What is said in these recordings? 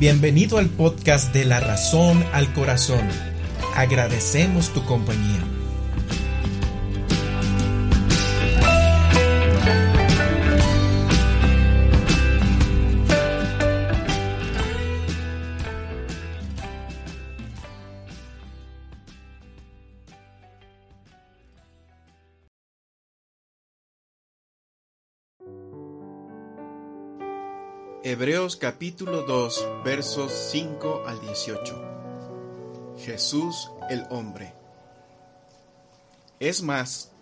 Bienvenido al podcast de La Razón al Corazón. Agradecemos tu compañía. Hebreos capítulo 2 versos 5 al 18. Jesús el hombre. Es más,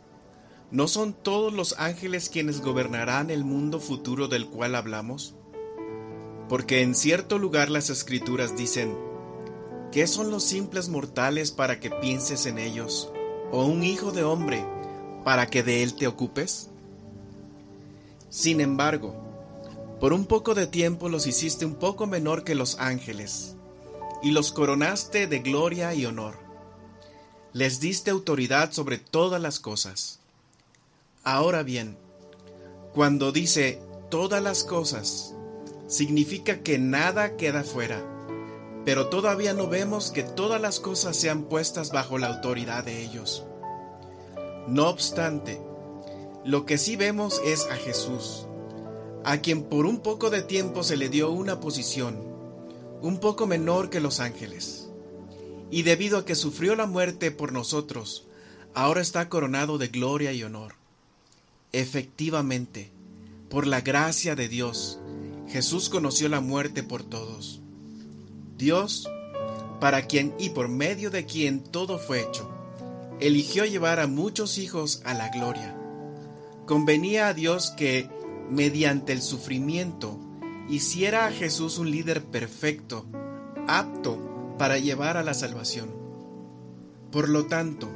¿no son todos los ángeles quienes gobernarán el mundo futuro del cual hablamos? Porque en cierto lugar las escrituras dicen, ¿qué son los simples mortales para que pienses en ellos? ¿O un hijo de hombre para que de él te ocupes? Sin embargo, por un poco de tiempo los hiciste un poco menor que los ángeles, y los coronaste de gloria y honor. Les diste autoridad sobre todas las cosas. Ahora bien, cuando dice todas las cosas, significa que nada queda fuera, pero todavía no vemos que todas las cosas sean puestas bajo la autoridad de ellos. No obstante, lo que sí vemos es a Jesús, a quien por un poco de tiempo se le dio una posición, un poco menor que los ángeles. Y debido a que sufrió la muerte por nosotros, ahora está coronado de gloria y honor. Efectivamente, por la gracia de Dios, Jesús conoció la muerte por todos. Dios, para quien y por medio de quien todo fue hecho, eligió llevar a muchos hijos a la gloria. Convenía a Dios que mediante el sufrimiento, hiciera a Jesús un líder perfecto, apto para llevar a la salvación. Por lo tanto,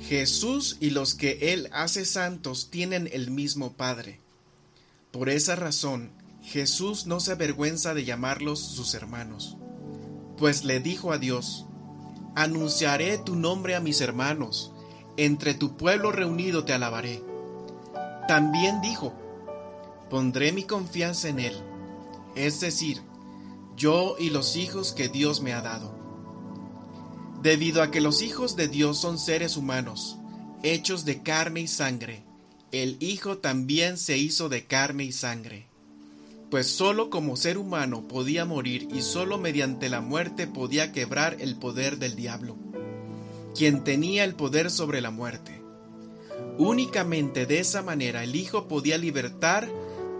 Jesús y los que Él hace santos tienen el mismo Padre. Por esa razón, Jesús no se avergüenza de llamarlos sus hermanos, pues le dijo a Dios, Anunciaré tu nombre a mis hermanos, entre tu pueblo reunido te alabaré. También dijo, pondré mi confianza en Él, es decir, yo y los hijos que Dios me ha dado. Debido a que los hijos de Dios son seres humanos, hechos de carne y sangre, el Hijo también se hizo de carne y sangre. Pues sólo como ser humano podía morir y sólo mediante la muerte podía quebrar el poder del diablo, quien tenía el poder sobre la muerte. Únicamente de esa manera el Hijo podía libertar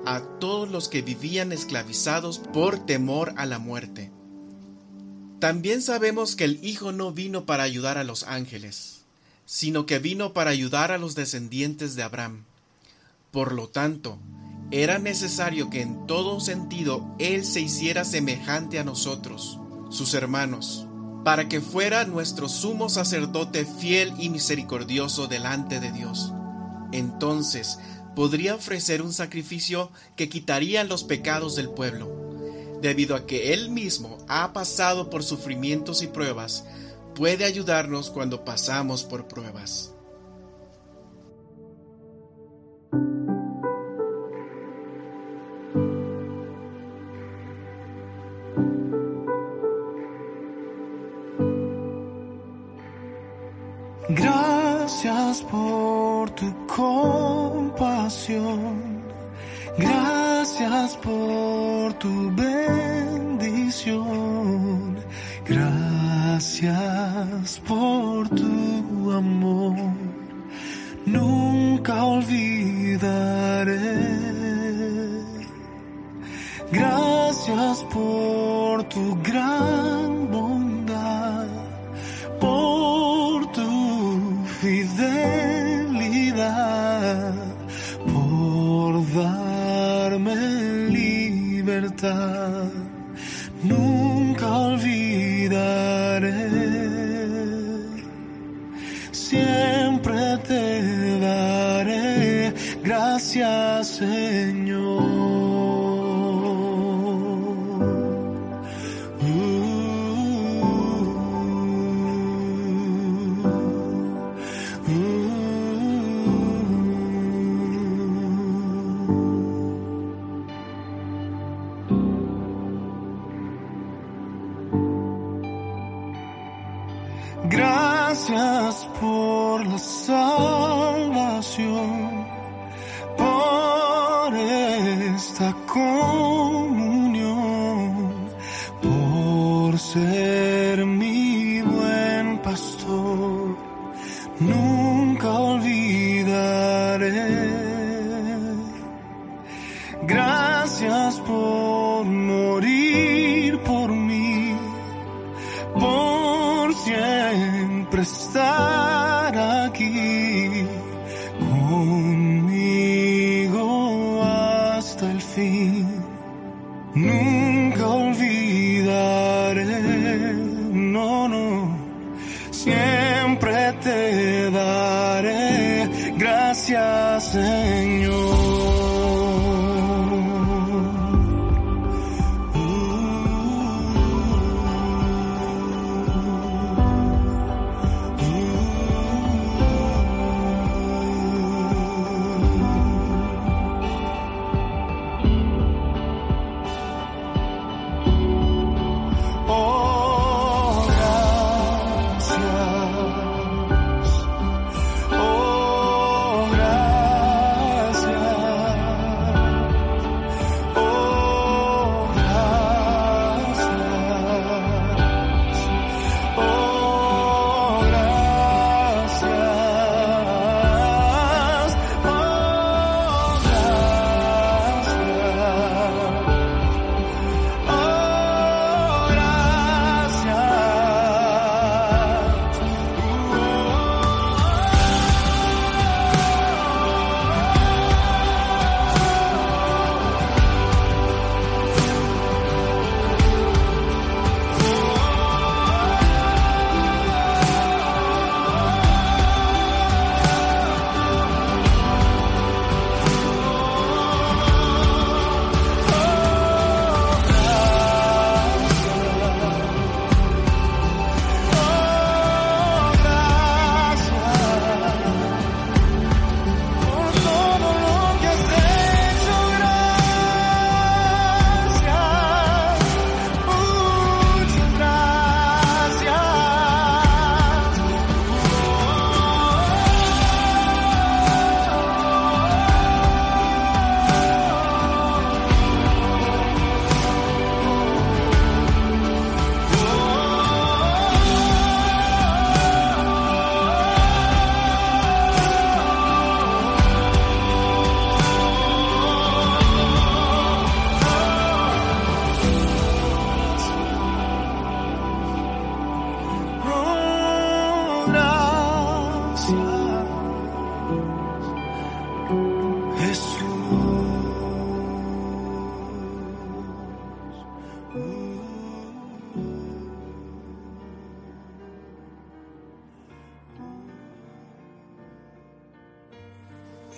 a todos los que vivían esclavizados por temor a la muerte. También sabemos que el Hijo no vino para ayudar a los ángeles, sino que vino para ayudar a los descendientes de Abraham. Por lo tanto, era necesario que en todo sentido Él se hiciera semejante a nosotros, sus hermanos, para que fuera nuestro sumo sacerdote fiel y misericordioso delante de Dios. Entonces podría ofrecer un sacrificio que quitaría los pecados del pueblo, debido a que Él mismo ha pasado por sufrimientos y pruebas, puede ayudarnos cuando pasamos por pruebas. cantar. gracias por la sal. siempre te daré gracias.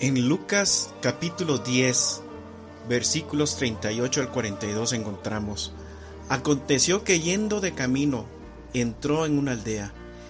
En Lucas capítulo 10, versículos 38 al 42 encontramos, Aconteció que yendo de camino, entró en una aldea,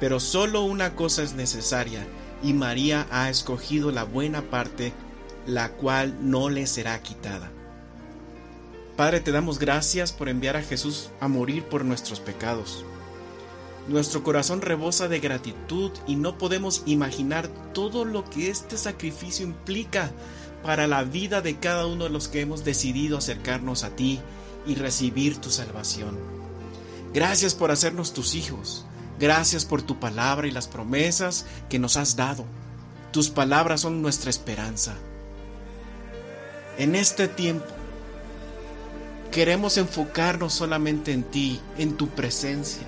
pero solo una cosa es necesaria, y María ha escogido la buena parte, la cual no le será quitada. Padre, te damos gracias por enviar a Jesús a morir por nuestros pecados. Nuestro corazón rebosa de gratitud y no podemos imaginar todo lo que este sacrificio implica para la vida de cada uno de los que hemos decidido acercarnos a ti y recibir tu salvación. Gracias por hacernos tus hijos. Gracias por tu palabra y las promesas que nos has dado. Tus palabras son nuestra esperanza. En este tiempo queremos enfocarnos solamente en ti, en tu presencia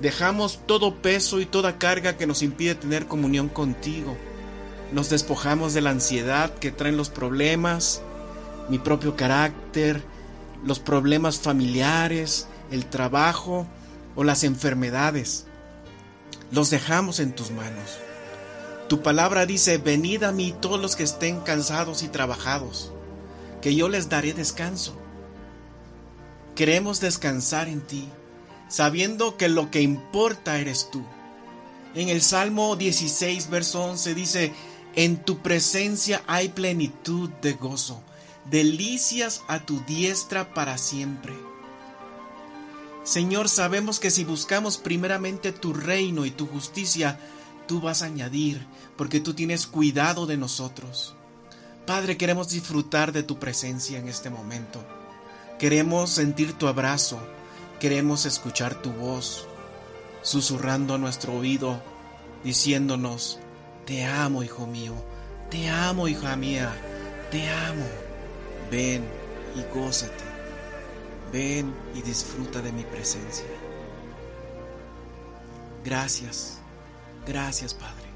Dejamos todo peso y toda carga que nos impide tener comunión contigo. Nos despojamos de la ansiedad que traen los problemas, mi propio carácter, los problemas familiares, el trabajo o las enfermedades. Los dejamos en tus manos. Tu palabra dice, venid a mí todos los que estén cansados y trabajados, que yo les daré descanso. Queremos descansar en ti sabiendo que lo que importa eres tú. En el Salmo 16, verso 11 dice, en tu presencia hay plenitud de gozo, delicias a tu diestra para siempre. Señor, sabemos que si buscamos primeramente tu reino y tu justicia, tú vas a añadir, porque tú tienes cuidado de nosotros. Padre, queremos disfrutar de tu presencia en este momento. Queremos sentir tu abrazo, Queremos escuchar tu voz, susurrando a nuestro oído, diciéndonos, te amo, hijo mío, Te amo, hija mía, te amo. Ven y gózate. Ven y disfruta de mi presencia. Gracias, gracias Padre.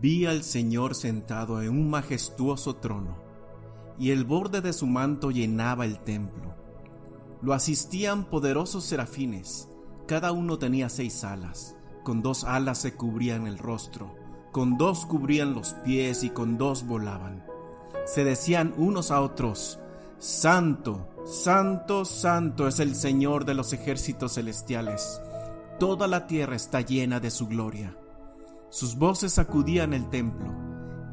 Vi al Señor sentado en un majestuoso trono, y el borde de su manto llenaba el templo. Lo asistían poderosos serafines, cada uno tenía seis alas, con dos alas se cubrían el rostro, con dos cubrían los pies y con dos volaban. Se decían unos a otros, Santo, Santo, Santo es el Señor de los ejércitos celestiales. Toda la tierra está llena de su gloria. Sus voces sacudían el templo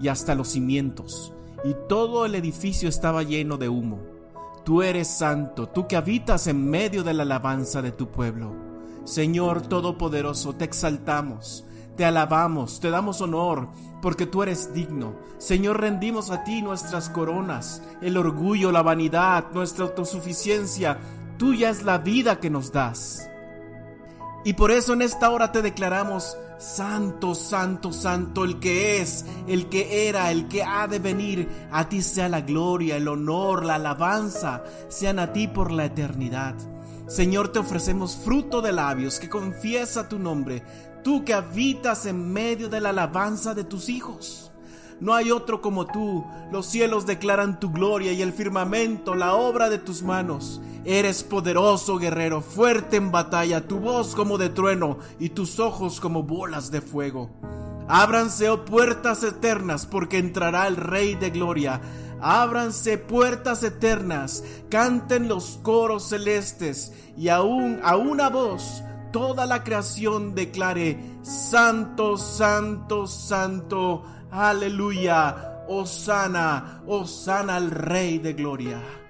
y hasta los cimientos, y todo el edificio estaba lleno de humo. Tú eres santo, tú que habitas en medio de la alabanza de tu pueblo. Señor Todopoderoso, te exaltamos, te alabamos, te damos honor, porque tú eres digno. Señor, rendimos a ti nuestras coronas, el orgullo, la vanidad, nuestra autosuficiencia. Tuya es la vida que nos das. Y por eso en esta hora te declaramos, Santo, Santo, Santo, el que es, el que era, el que ha de venir. A ti sea la gloria, el honor, la alabanza, sean a ti por la eternidad. Señor, te ofrecemos fruto de labios que confiesa tu nombre, tú que habitas en medio de la alabanza de tus hijos. No hay otro como tú. Los cielos declaran tu gloria y el firmamento la obra de tus manos. Eres poderoso guerrero, fuerte en batalla, tu voz como de trueno y tus ojos como bolas de fuego. Ábranse, oh puertas eternas, porque entrará el Rey de Gloria. Ábranse puertas eternas, canten los coros celestes, y aún a una voz toda la creación declare, Santo, Santo, Santo, aleluya, Osana, Osana al Rey de Gloria.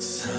So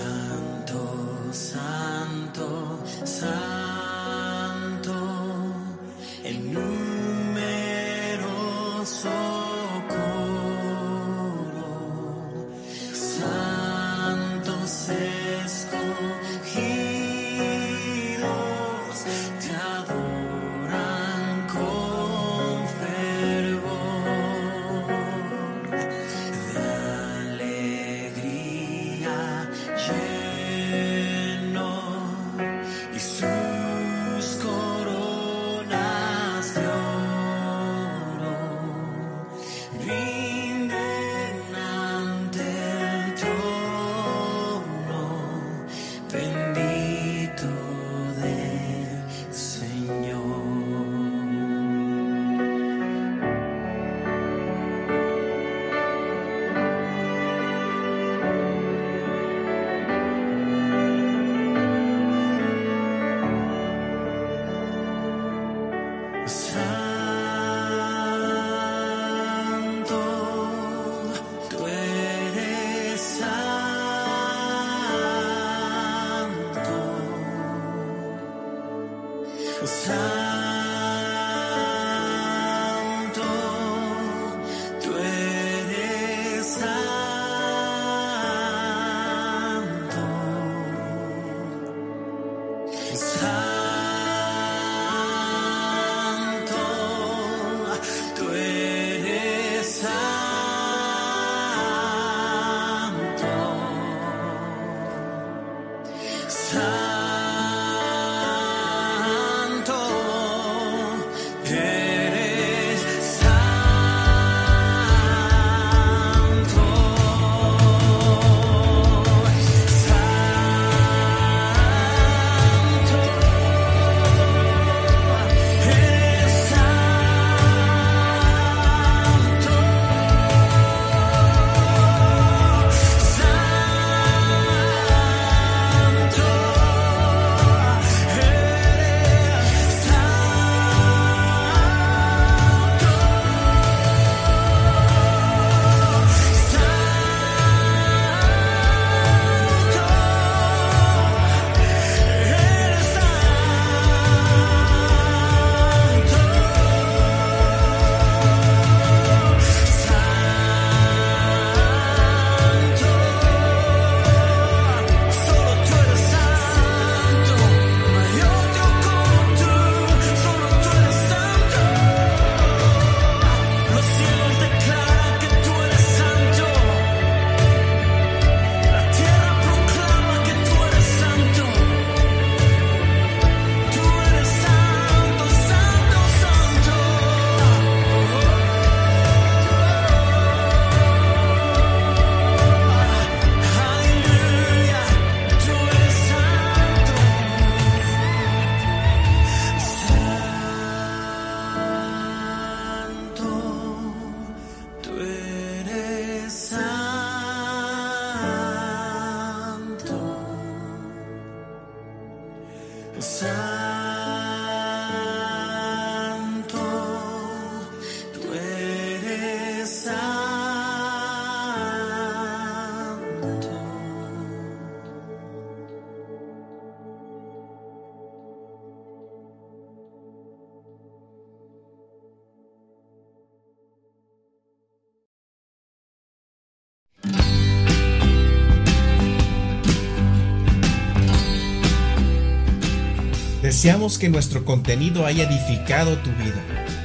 Deseamos que nuestro contenido haya edificado tu vida.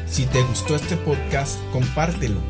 Si te gustó este podcast, compártelo